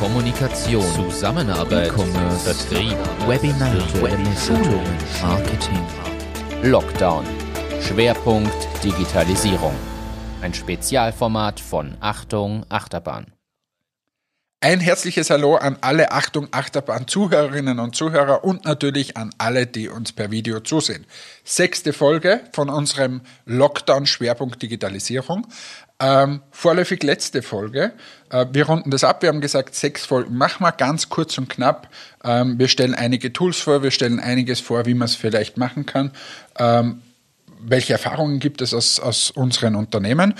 Kommunikation, Zusammenarbeit, E-Commerce, Vertrieb, Webinare, Schulungen, Marketing. Lockdown. Schwerpunkt Digitalisierung. Ein Spezialformat von Achtung Achterbahn. Ein herzliches Hallo an alle Achtung Achterbahn Zuhörerinnen und Zuhörer und natürlich an alle, die uns per Video zusehen. Sechste Folge von unserem Lockdown Schwerpunkt Digitalisierung. Ähm, vorläufig letzte Folge. Äh, wir runden das ab. Wir haben gesagt, sechs Folgen machen wir ganz kurz und knapp. Ähm, wir stellen einige Tools vor, wir stellen einiges vor, wie man es vielleicht machen kann. Ähm, welche Erfahrungen gibt es aus, aus unseren Unternehmen?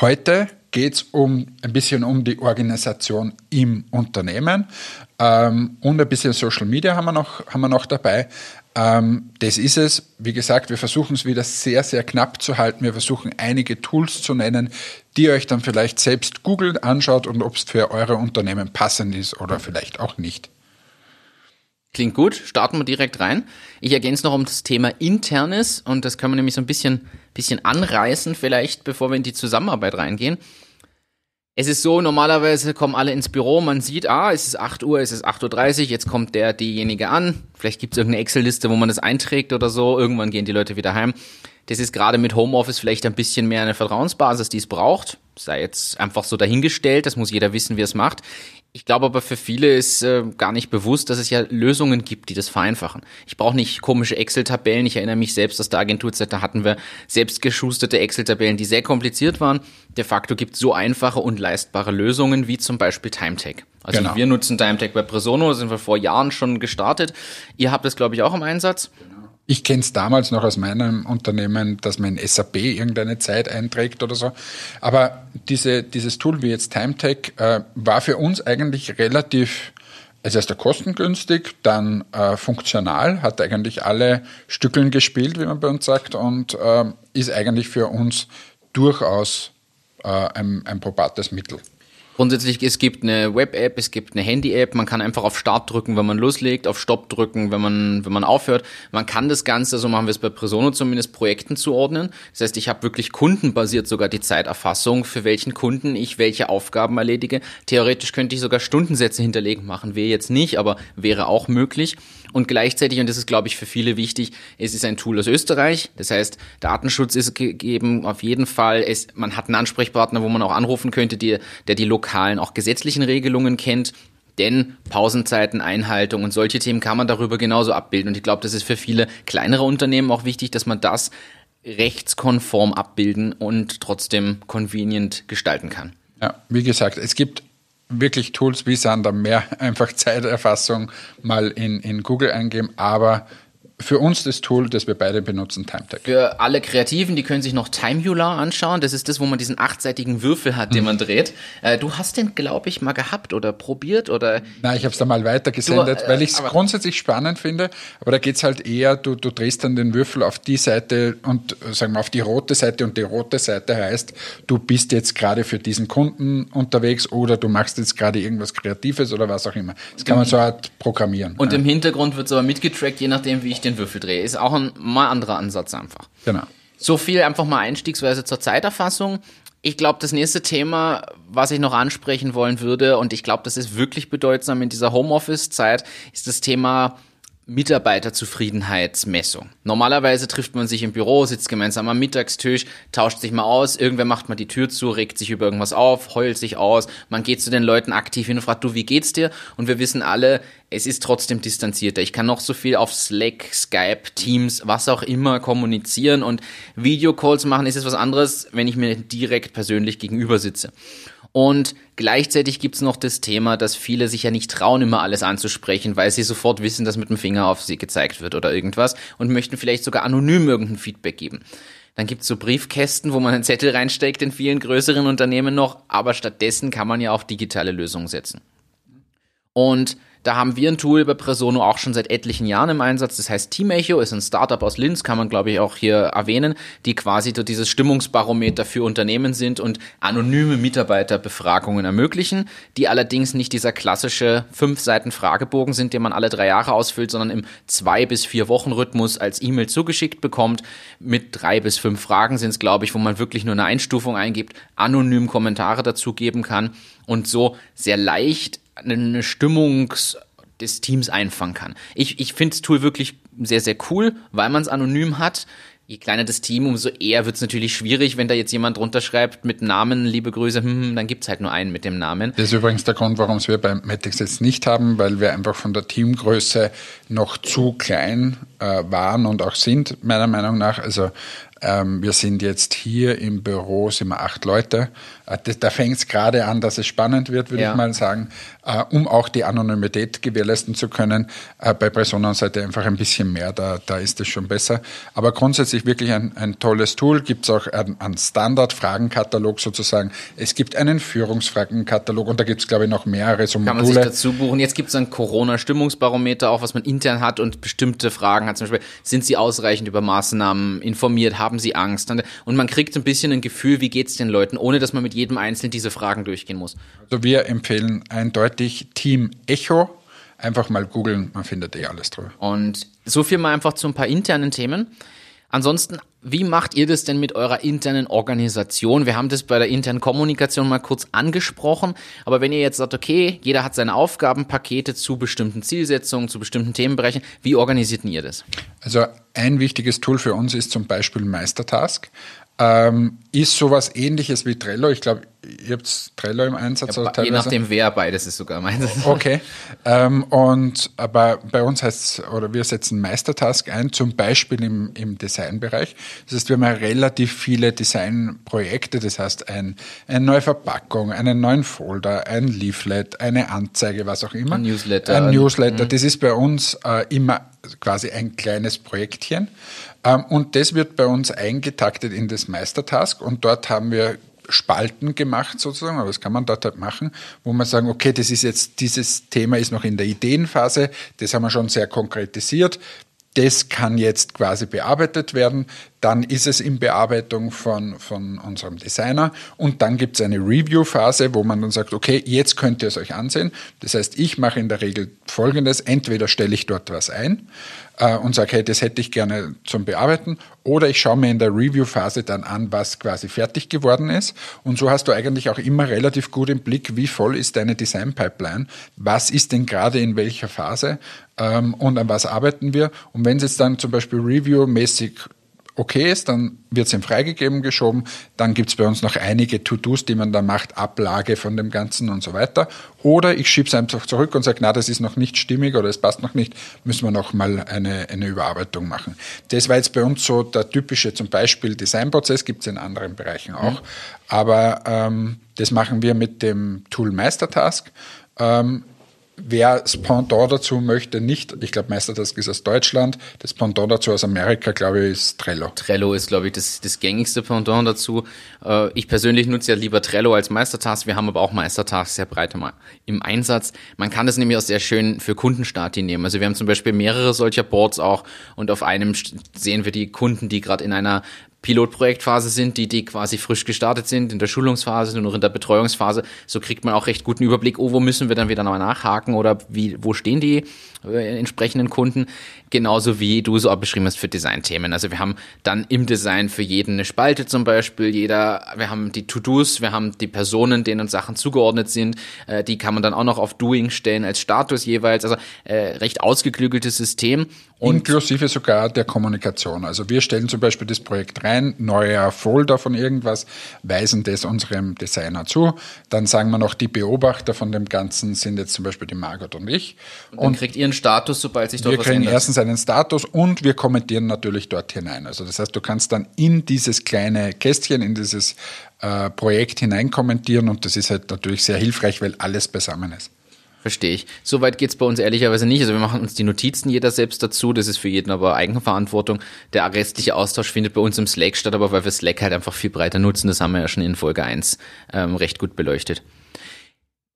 Heute geht es um ein bisschen um die Organisation im Unternehmen ähm, und ein bisschen Social Media haben wir noch, haben wir noch dabei. Ähm, das ist es. Wie gesagt, wir versuchen es wieder sehr, sehr knapp zu halten. Wir versuchen einige Tools zu nennen, die ihr euch dann vielleicht selbst googeln anschaut und ob es für eure Unternehmen passend ist oder vielleicht auch nicht. Klingt gut, starten wir direkt rein. Ich ergänze noch um das Thema Internes und das können wir nämlich so ein bisschen, bisschen anreißen, vielleicht, bevor wir in die Zusammenarbeit reingehen. Es ist so, normalerweise kommen alle ins Büro, man sieht, ah, es ist 8 Uhr, es ist 8.30 Uhr, jetzt kommt der, diejenige an. Vielleicht gibt es irgendeine Excel-Liste, wo man das einträgt oder so. Irgendwann gehen die Leute wieder heim. Das ist gerade mit Homeoffice vielleicht ein bisschen mehr eine Vertrauensbasis, die es braucht. Sei jetzt einfach so dahingestellt, das muss jeder wissen, wie es macht. Ich glaube aber für viele ist äh, gar nicht bewusst, dass es ja Lösungen gibt, die das vereinfachen. Ich brauche nicht komische Excel-Tabellen. Ich erinnere mich selbst aus der Agenturzeit, da hatten wir selbst geschusterte Excel-Tabellen, die sehr kompliziert waren. De facto gibt es so einfache und leistbare Lösungen wie zum Beispiel TimeTag. Also genau. wir nutzen TimeTag bei Presono, sind wir vor Jahren schon gestartet. Ihr habt das, glaube ich, auch im Einsatz. Genau. Ich kenne es damals noch aus meinem Unternehmen, dass man in SAP irgendeine Zeit einträgt oder so. Aber diese, dieses Tool wie jetzt TimeTech äh, war für uns eigentlich relativ, also erst kostengünstig, dann äh, funktional, hat eigentlich alle Stückeln gespielt, wie man bei uns sagt, und äh, ist eigentlich für uns durchaus äh, ein, ein probates Mittel. Grundsätzlich, es gibt eine Web-App, es gibt eine Handy-App, man kann einfach auf Start drücken, wenn man loslegt, auf Stopp drücken, wenn man, wenn man aufhört. Man kann das Ganze, so machen wir es bei Presono zumindest, Projekten zuordnen. Das heißt, ich habe wirklich kundenbasiert sogar die Zeiterfassung, für welchen Kunden ich welche Aufgaben erledige. Theoretisch könnte ich sogar Stundensätze hinterlegen, machen wir jetzt nicht, aber wäre auch möglich. Und gleichzeitig, und das ist, glaube ich, für viele wichtig, es ist ein Tool aus Österreich. Das heißt, Datenschutz ist gegeben auf jeden Fall. Es, man hat einen Ansprechpartner, wo man auch anrufen könnte, die, der die lokalen, auch gesetzlichen Regelungen kennt. Denn Pausenzeiten, Einhaltung und solche Themen kann man darüber genauso abbilden. Und ich glaube, das ist für viele kleinere Unternehmen auch wichtig, dass man das rechtskonform abbilden und trotzdem convenient gestalten kann. Ja, wie gesagt, es gibt wirklich Tools wie Sander mehr einfach Zeiterfassung mal in, in Google eingeben, aber für uns das Tool, das wir beide benutzen, TimeTag. Für alle Kreativen, die können sich noch Timehular anschauen. Das ist das, wo man diesen achtseitigen Würfel hat, den mhm. man dreht. Äh, du hast den, glaube ich, mal gehabt oder probiert oder? Nein, ich habe es da mal weitergesendet, du, äh, weil ich es grundsätzlich spannend finde. Aber da geht's halt eher, du, du drehst dann den Würfel auf die Seite und äh, sagen wir auf die rote Seite und die rote Seite heißt, du bist jetzt gerade für diesen Kunden unterwegs oder du machst jetzt gerade irgendwas Kreatives oder was auch immer. Das kann man so halt programmieren. Und ja. im Hintergrund wird es aber mitgetrackt, je nachdem, wie ich den den Würfel drehe. Ist auch ein mal anderer Ansatz einfach. Genau. So viel einfach mal einstiegsweise zur Zeiterfassung. Ich glaube, das nächste Thema, was ich noch ansprechen wollen würde, und ich glaube, das ist wirklich bedeutsam in dieser Homeoffice-Zeit, ist das Thema Mitarbeiterzufriedenheitsmessung. Normalerweise trifft man sich im Büro, sitzt gemeinsam am Mittagstisch, tauscht sich mal aus, irgendwer macht mal die Tür zu, regt sich über irgendwas auf, heult sich aus, man geht zu den Leuten aktiv hin und fragt, du, wie geht's dir? Und wir wissen alle, es ist trotzdem distanzierter. Ich kann noch so viel auf Slack, Skype, Teams, was auch immer kommunizieren und Videocalls machen ist es was anderes, wenn ich mir direkt persönlich gegenüber sitze. Und gleichzeitig gibt's noch das Thema, dass viele sich ja nicht trauen, immer alles anzusprechen, weil sie sofort wissen, dass mit dem Finger auf sie gezeigt wird oder irgendwas und möchten vielleicht sogar anonym irgendein Feedback geben. Dann gibt's so Briefkästen, wo man einen Zettel reinsteckt in vielen größeren Unternehmen noch, aber stattdessen kann man ja auch digitale Lösungen setzen. Und da haben wir ein Tool bei Presono auch schon seit etlichen Jahren im Einsatz. Das heißt Team Echo, ist ein Startup aus Linz, kann man glaube ich auch hier erwähnen, die quasi so dieses Stimmungsbarometer für Unternehmen sind und anonyme Mitarbeiterbefragungen ermöglichen, die allerdings nicht dieser klassische fünf Seiten Fragebogen sind, den man alle drei Jahre ausfüllt, sondern im zwei bis vier Wochen Rhythmus als E-Mail zugeschickt bekommt. Mit drei bis fünf Fragen sind es glaube ich, wo man wirklich nur eine Einstufung eingibt, anonym Kommentare dazu geben kann und so sehr leicht eine Stimmung des Teams einfangen kann. Ich, ich finde das Tool wirklich sehr, sehr cool, weil man es anonym hat je kleiner das Team, umso eher wird es natürlich schwierig, wenn da jetzt jemand drunter schreibt mit Namen, liebe Grüße, hm, hm dann gibt's halt nur einen mit dem Namen. Das ist übrigens der Grund, warum wir bei Matix jetzt nicht haben, weil wir einfach von der Teamgröße noch zu klein äh, waren und auch sind, meiner Meinung nach. Also ähm, wir sind jetzt hier im Büro, sind wir acht Leute. Äh, da fängt es gerade an, dass es spannend wird, würde ja. ich mal sagen, äh, um auch die Anonymität gewährleisten zu können. Äh, bei Personenseite einfach ein bisschen mehr, da, da ist es schon besser. Aber grundsätzlich wirklich ein, ein tolles Tool. Gibt es auch einen, Standard-Fragenkatalog sozusagen. Es gibt einen Führungsfragenkatalog und da gibt es, glaube ich, noch mehrere so Kann Module. man sich dazu buchen. Jetzt gibt es ein Corona-Stimmungsbarometer, auch was man intern hat und bestimmte Fragen hat. Zum Beispiel, sind Sie ausreichend über Maßnahmen informiert? Haben Sie Angst? Und man kriegt ein bisschen ein Gefühl, wie geht es den Leuten, ohne dass man mit jedem Einzelnen diese Fragen durchgehen muss. Also wir empfehlen eindeutig Team Echo. Einfach mal googeln, man findet eh alles drüber. Und so viel mal einfach zu ein paar internen Themen. Ansonsten, wie macht ihr das denn mit eurer internen Organisation? Wir haben das bei der internen Kommunikation mal kurz angesprochen, aber wenn ihr jetzt sagt, okay, jeder hat seine Aufgabenpakete zu bestimmten Zielsetzungen, zu bestimmten Themenbereichen, wie organisiert ihr das? Also ein wichtiges Tool für uns ist zum Beispiel Meistertask. Ähm, ist sowas ähnliches wie Trello. Ich glaube, ihr habt Trello im Einsatz. Ja, oder je nachdem wer, beides ist sogar im Einsatz. Okay. Ähm, und aber bei uns heißt es, oder wir setzen Meistertask ein, zum Beispiel im, im Designbereich. Das heißt, wir haben ja relativ viele Designprojekte, das heißt ein, eine neue Verpackung, einen neuen Folder, ein Leaflet, eine Anzeige, was auch immer. Ein Newsletter. Ein Newsletter. Mhm. Das ist bei uns äh, immer quasi ein kleines Projektchen. Ähm, und das wird bei uns eingetaktet in das Meistertask und dort haben wir Spalten gemacht sozusagen, aber das kann man dort halt machen, wo man sagen, okay, das ist jetzt, dieses Thema ist noch in der Ideenphase, das haben wir schon sehr konkretisiert, das kann jetzt quasi bearbeitet werden. Dann ist es in Bearbeitung von, von unserem Designer und dann gibt es eine Review-Phase, wo man dann sagt, okay, jetzt könnt ihr es euch ansehen. Das heißt, ich mache in der Regel Folgendes. Entweder stelle ich dort was ein äh, und sage, hey, das hätte ich gerne zum Bearbeiten oder ich schaue mir in der Review-Phase dann an, was quasi fertig geworden ist. Und so hast du eigentlich auch immer relativ gut im Blick, wie voll ist deine Design-Pipeline, was ist denn gerade in welcher Phase ähm, und an was arbeiten wir. Und wenn es jetzt dann zum Beispiel Review-mäßig okay ist, dann wird es ihm freigegeben geschoben. Dann gibt es bei uns noch einige To-Dos, die man da macht, Ablage von dem Ganzen und so weiter. Oder ich schiebe es einfach zurück und sage, na, das ist noch nicht stimmig oder es passt noch nicht, müssen wir noch mal eine, eine Überarbeitung machen. Das war jetzt bei uns so der typische zum Beispiel Designprozess, gibt es in anderen Bereichen auch. Mhm. Aber ähm, das machen wir mit dem Tool Meistertask. Ähm, Wer das Pendant dazu möchte, nicht, ich glaube, Meistertask ist aus Deutschland, das Pendant dazu aus Amerika, glaube ich, ist Trello. Trello ist, glaube ich, das, das gängigste Pendant dazu. Äh, ich persönlich nutze ja lieber Trello als Meistertask. Wir haben aber auch Meistertask sehr breit im Einsatz. Man kann das nämlich auch sehr schön für Kundenstati nehmen. Also wir haben zum Beispiel mehrere solcher Boards auch und auf einem sehen wir die Kunden, die gerade in einer Pilotprojektphase sind, die, die quasi frisch gestartet sind, in der Schulungsphase und noch in der Betreuungsphase. So kriegt man auch recht guten Überblick, oh, wo müssen wir dann wieder nochmal nachhaken oder wie, wo stehen die entsprechenden Kunden. Genauso wie du es auch beschrieben hast für Designthemen. Also wir haben dann im Design für jeden eine Spalte zum Beispiel, jeder, wir haben die To-Dos, wir haben die Personen, denen Sachen zugeordnet sind, äh, die kann man dann auch noch auf Doing stellen als Status jeweils. Also äh, recht ausgeklügeltes System. Und Inklusive sogar der Kommunikation. Also wir stellen zum Beispiel das Projekt rein, neuer Folder von irgendwas, weisen das unserem Designer zu. Dann sagen wir noch, die Beobachter von dem Ganzen sind jetzt zum Beispiel die Margot und ich. Und, und kriegt ihr einen Status, sobald sich dort was ändert. Wir kriegen erstens einen Status und wir kommentieren natürlich dort hinein. Also das heißt, du kannst dann in dieses kleine Kästchen, in dieses äh, Projekt hinein kommentieren und das ist halt natürlich sehr hilfreich, weil alles beisammen ist. Verstehe ich. Soweit geht's bei uns ehrlicherweise nicht. Also wir machen uns die Notizen jeder selbst dazu. Das ist für jeden aber Eigenverantwortung. Der restliche Austausch findet bei uns im Slack statt, aber weil wir Slack halt einfach viel breiter nutzen, das haben wir ja schon in Folge 1 ähm, recht gut beleuchtet.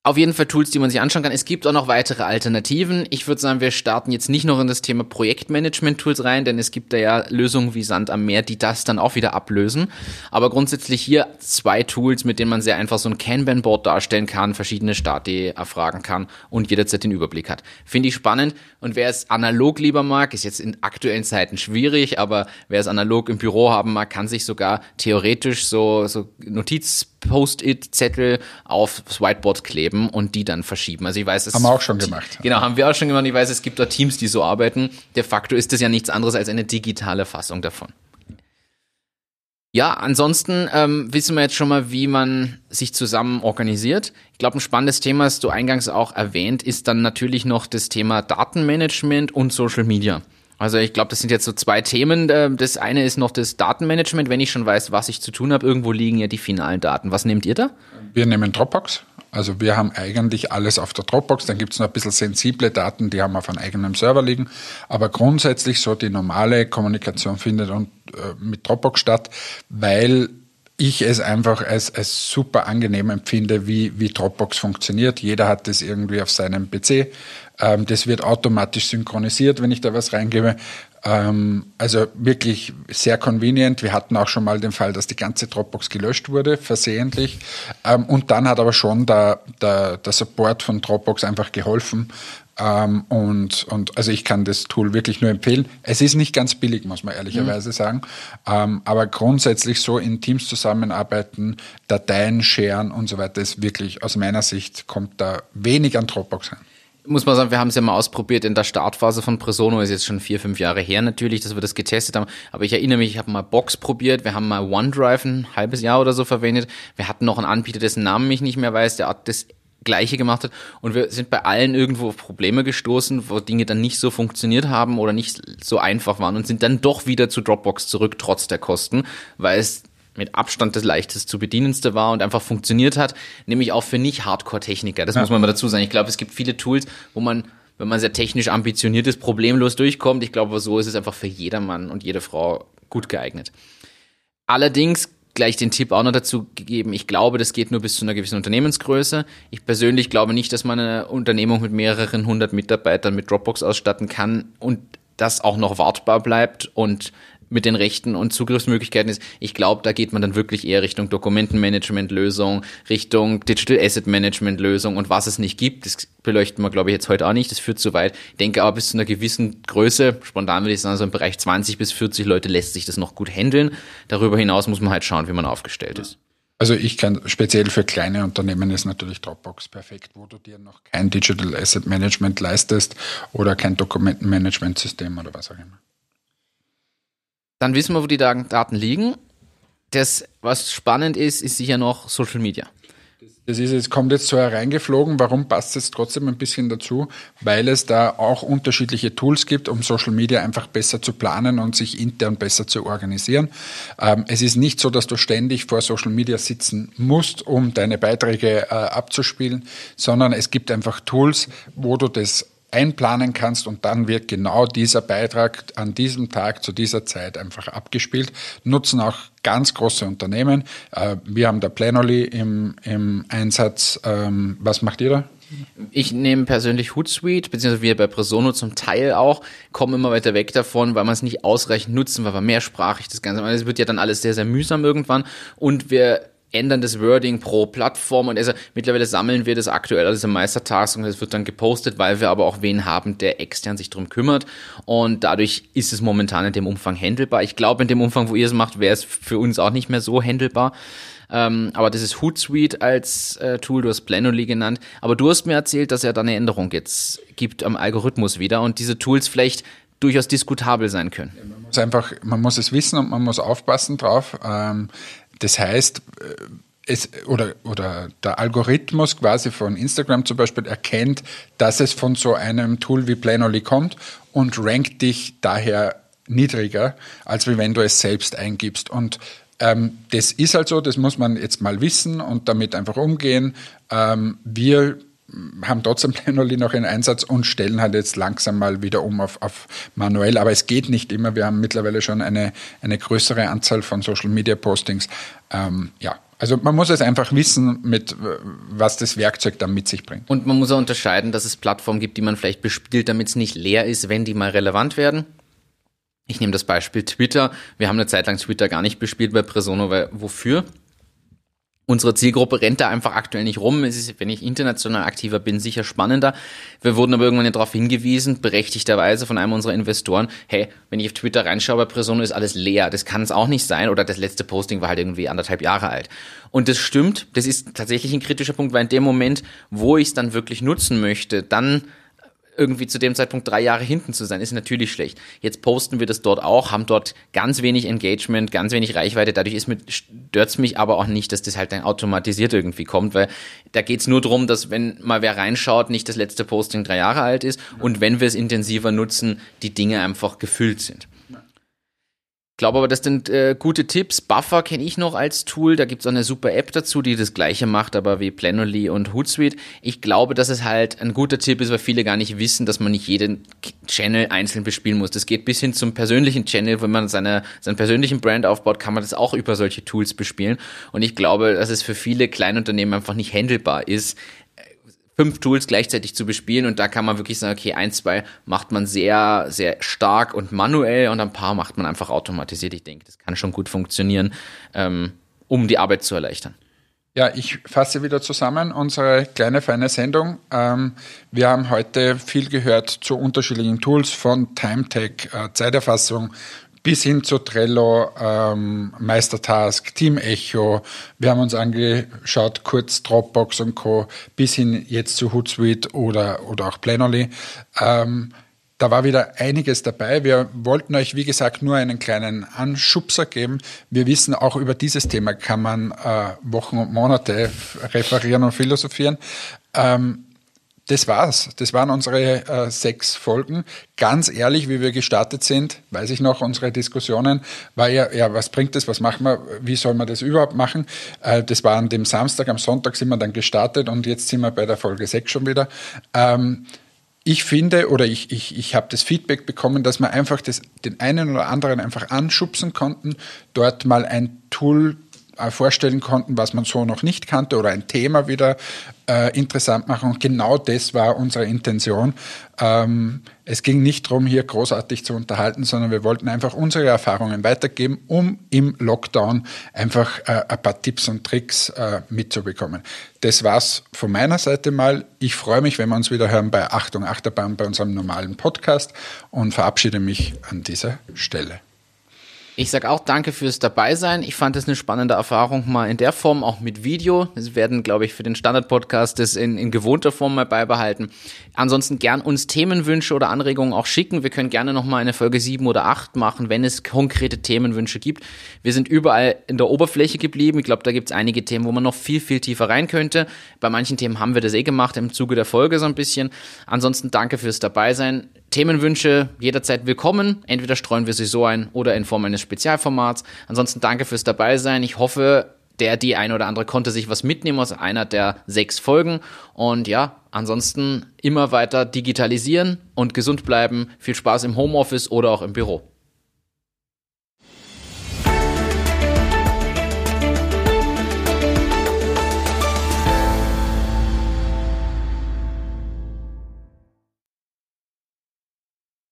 Auf jeden Fall Tools, die man sich anschauen kann. Es gibt auch noch weitere Alternativen. Ich würde sagen, wir starten jetzt nicht noch in das Thema Projektmanagement-Tools rein, denn es gibt da ja Lösungen wie Sand am Meer, die das dann auch wieder ablösen. Aber grundsätzlich hier zwei Tools, mit denen man sehr einfach so ein Kanban-Board darstellen kann, verschiedene Stati erfragen kann und jederzeit den Überblick hat. Finde ich spannend. Und wer es analog lieber mag, ist jetzt in aktuellen Zeiten schwierig, aber wer es analog im Büro haben mag, kann sich sogar theoretisch so, so Notiz Post-it-Zettel aufs Whiteboard kleben und die dann verschieben. Also ich weiß, es haben wir auch schon gemacht. Genau, haben wir auch schon gemacht. Ich weiß, es gibt da Teams, die so arbeiten. De facto ist das ja nichts anderes als eine digitale Fassung davon. Ja, ansonsten ähm, wissen wir jetzt schon mal, wie man sich zusammen organisiert. Ich glaube, ein spannendes Thema, das du eingangs auch erwähnt, ist dann natürlich noch das Thema Datenmanagement und Social Media. Also ich glaube, das sind jetzt so zwei Themen. Äh, das eine ist noch das Datenmanagement. Wenn ich schon weiß, was ich zu tun habe, irgendwo liegen ja die finalen Daten. Was nehmt ihr da? Wir nehmen Dropbox. Also wir haben eigentlich alles auf der Dropbox. Dann gibt es noch ein bisschen sensible Daten, die haben auf einem eigenen Server liegen. Aber grundsätzlich so die normale Kommunikation findet und, äh, mit Dropbox statt, weil ich es einfach als, als super angenehm empfinde, wie, wie Dropbox funktioniert. Jeder hat das irgendwie auf seinem PC. Ähm, das wird automatisch synchronisiert, wenn ich da was reingebe. Ähm, also wirklich sehr convenient. Wir hatten auch schon mal den Fall, dass die ganze Dropbox gelöscht wurde, versehentlich. Ähm, und dann hat aber schon der, der, der Support von Dropbox einfach geholfen. Ähm, und, und also ich kann das Tool wirklich nur empfehlen. Es ist nicht ganz billig, muss man ehrlicherweise mhm. sagen. Ähm, aber grundsätzlich so in Teams zusammenarbeiten, Dateien sharen und so weiter ist wirklich aus meiner Sicht kommt da wenig an Dropbox rein muss man sagen, wir haben es ja mal ausprobiert in der Startphase von Presono, ist jetzt schon vier, fünf Jahre her natürlich, dass wir das getestet haben. Aber ich erinnere mich, ich habe mal Box probiert, wir haben mal OneDrive ein halbes Jahr oder so verwendet. Wir hatten noch einen Anbieter, dessen Namen ich nicht mehr weiß, der hat das Gleiche gemacht hat. Und wir sind bei allen irgendwo auf Probleme gestoßen, wo Dinge dann nicht so funktioniert haben oder nicht so einfach waren und sind dann doch wieder zu Dropbox zurück, trotz der Kosten, weil es mit Abstand das leichtest zu bedienendste war und einfach funktioniert hat, nämlich auch für nicht Hardcore-Techniker. Das ja. muss man mal dazu sagen. Ich glaube, es gibt viele Tools, wo man, wenn man sehr technisch ambitioniert ist, problemlos durchkommt. Ich glaube, so ist es einfach für jedermann und jede Frau gut geeignet. Allerdings gleich den Tipp auch noch dazu gegeben. Ich glaube, das geht nur bis zu einer gewissen Unternehmensgröße. Ich persönlich glaube nicht, dass man eine Unternehmung mit mehreren hundert Mitarbeitern mit Dropbox ausstatten kann und das auch noch wartbar bleibt und mit den Rechten und Zugriffsmöglichkeiten ist. Ich glaube, da geht man dann wirklich eher Richtung Dokumentenmanagement-Lösung, Richtung Digital Asset Management-Lösung und was es nicht gibt, das beleuchten wir, glaube ich, jetzt heute auch nicht, das führt zu weit. Ich denke aber bis zu einer gewissen Größe, spontan würde ich sagen, so im Bereich 20 bis 40 Leute lässt sich das noch gut handeln. Darüber hinaus muss man halt schauen, wie man aufgestellt ist. Also ich kann speziell für kleine Unternehmen ist natürlich Dropbox perfekt, wo du dir noch kein Digital Asset Management leistest oder kein Dokumentenmanagementsystem oder was auch immer. Dann wissen wir, wo die Daten liegen. Das, was spannend ist, ist sicher noch Social Media. Das ist jetzt, kommt jetzt so hereingeflogen. Warum passt es trotzdem ein bisschen dazu? Weil es da auch unterschiedliche Tools gibt, um Social Media einfach besser zu planen und sich intern besser zu organisieren. Ähm, es ist nicht so, dass du ständig vor Social Media sitzen musst, um deine Beiträge äh, abzuspielen, sondern es gibt einfach Tools, wo du das einplanen kannst und dann wird genau dieser Beitrag an diesem Tag zu dieser Zeit einfach abgespielt. Nutzen auch ganz große Unternehmen. Äh, wir haben da Planoly im, im Einsatz. Ähm, was macht ihr da? Ich nehme persönlich Hootsuite, beziehungsweise wir bei Presono zum Teil auch, kommen immer weiter weg davon, weil man es nicht ausreichend nutzen, weil wir mehrsprachig das Ganze, es wird ja dann alles sehr, sehr mühsam irgendwann und wir ändern das Wording pro Plattform und also mittlerweile sammeln wir das aktuell alles im Meistertask und das wird dann gepostet, weil wir aber auch wen haben, der extern sich drum kümmert und dadurch ist es momentan in dem Umfang handelbar. Ich glaube, in dem Umfang, wo ihr es macht, wäre es für uns auch nicht mehr so handelbar. Ähm, aber das ist Hootsuite als äh, Tool, du hast Planoly genannt. Aber du hast mir erzählt, dass er da eine Änderung jetzt gibt am Algorithmus wieder und diese Tools vielleicht durchaus diskutabel sein können. man muss einfach, man muss es wissen und man muss aufpassen drauf. Ähm, das heißt, äh, es, oder, oder der Algorithmus quasi von Instagram zum Beispiel erkennt, dass es von so einem Tool wie Planoly kommt und rankt dich daher niedriger, als wenn du es selbst eingibst. Und ähm, das ist halt so, das muss man jetzt mal wissen und damit einfach umgehen. Ähm, wir haben trotzdem Planoly noch in Einsatz und stellen halt jetzt langsam mal wieder um auf, auf manuell. Aber es geht nicht immer. Wir haben mittlerweile schon eine, eine größere Anzahl von Social Media Postings. Ähm, ja, also man muss es einfach wissen, mit was das Werkzeug dann mit sich bringt. Und man muss auch unterscheiden, dass es Plattformen gibt, die man vielleicht bespielt, damit es nicht leer ist, wenn die mal relevant werden. Ich nehme das Beispiel Twitter. Wir haben eine Zeit lang Twitter gar nicht bespielt bei Presono, weil wofür? Unsere Zielgruppe rennt da einfach aktuell nicht rum. Es ist, wenn ich international aktiver bin, sicher spannender. Wir wurden aber irgendwann darauf hingewiesen, berechtigterweise von einem unserer Investoren, hey, wenn ich auf Twitter reinschaue bei Presono, ist alles leer. Das kann es auch nicht sein. Oder das letzte Posting war halt irgendwie anderthalb Jahre alt. Und das stimmt. Das ist tatsächlich ein kritischer Punkt, weil in dem Moment, wo ich es dann wirklich nutzen möchte, dann irgendwie zu dem Zeitpunkt drei Jahre hinten zu sein, ist natürlich schlecht. Jetzt posten wir das dort auch, haben dort ganz wenig Engagement, ganz wenig Reichweite. Dadurch ist stört's mich aber auch nicht, dass das halt dann automatisiert irgendwie kommt, weil da geht's nur darum, dass wenn mal wer reinschaut, nicht das letzte Posting drei Jahre alt ist und wenn wir es intensiver nutzen, die Dinge einfach gefüllt sind glaube aber, das sind äh, gute Tipps. Buffer kenne ich noch als Tool. Da gibt es auch eine super App dazu, die das gleiche macht, aber wie Planoly und Hootsuite. Ich glaube, dass es halt ein guter Tipp ist, weil viele gar nicht wissen, dass man nicht jeden Channel einzeln bespielen muss. Das geht bis hin zum persönlichen Channel. Wenn man seine, seinen persönlichen Brand aufbaut, kann man das auch über solche Tools bespielen. Und ich glaube, dass es für viele Kleinunternehmen einfach nicht handelbar ist, fünf Tools gleichzeitig zu bespielen und da kann man wirklich sagen, okay, ein, zwei macht man sehr, sehr stark und manuell und ein paar macht man einfach automatisiert. Ich denke, das kann schon gut funktionieren, ähm, um die Arbeit zu erleichtern. Ja, ich fasse wieder zusammen unsere kleine feine Sendung. Ähm, wir haben heute viel gehört zu unterschiedlichen Tools von TimeTech, äh, Zeiterfassung bis hin zu Trello, ähm, Meistertask, Team Echo. Wir haben uns angeschaut, kurz Dropbox und Co. bis hin jetzt zu Hootsuite oder, oder auch Planoly. Ähm, da war wieder einiges dabei. Wir wollten euch, wie gesagt, nur einen kleinen Anschubser geben. Wir wissen, auch über dieses Thema kann man äh, Wochen und Monate referieren und philosophieren. Ähm, das war's. Das waren unsere äh, sechs Folgen. Ganz ehrlich, wie wir gestartet sind, weiß ich noch, unsere Diskussionen war ja, ja, was bringt das, was machen wir, wie soll man das überhaupt machen? Äh, das war an dem Samstag, am Sonntag sind wir dann gestartet und jetzt sind wir bei der Folge sechs schon wieder. Ähm, ich finde oder ich, ich, ich habe das Feedback bekommen, dass wir einfach das, den einen oder anderen einfach anschubsen konnten, dort mal ein Tool vorstellen konnten, was man so noch nicht kannte oder ein Thema wieder äh, interessant machen. Und genau das war unsere Intention. Ähm, es ging nicht darum, hier großartig zu unterhalten, sondern wir wollten einfach unsere Erfahrungen weitergeben, um im Lockdown einfach äh, ein paar Tipps und Tricks äh, mitzubekommen. Das war's von meiner Seite mal. Ich freue mich, wenn wir uns wieder hören bei Achtung Achterbahn bei unserem normalen Podcast und verabschiede mich an dieser Stelle. Ich sage auch danke fürs Dabeisein. Ich fand es eine spannende Erfahrung mal in der Form, auch mit Video. Wir werden, glaube ich, für den Standard-Podcast das in, in gewohnter Form mal beibehalten. Ansonsten gern uns Themenwünsche oder Anregungen auch schicken. Wir können gerne nochmal eine Folge 7 oder 8 machen, wenn es konkrete Themenwünsche gibt. Wir sind überall in der Oberfläche geblieben. Ich glaube, da gibt es einige Themen, wo man noch viel, viel tiefer rein könnte. Bei manchen Themen haben wir das eh gemacht im Zuge der Folge so ein bisschen. Ansonsten danke fürs Dabeisein. Themenwünsche jederzeit willkommen. Entweder streuen wir sie so ein oder in Form eines Spezialformats. Ansonsten danke fürs Dabeisein. Ich hoffe, der, die ein oder andere konnte sich was mitnehmen aus einer der sechs Folgen. Und ja, ansonsten immer weiter digitalisieren und gesund bleiben. Viel Spaß im Homeoffice oder auch im Büro.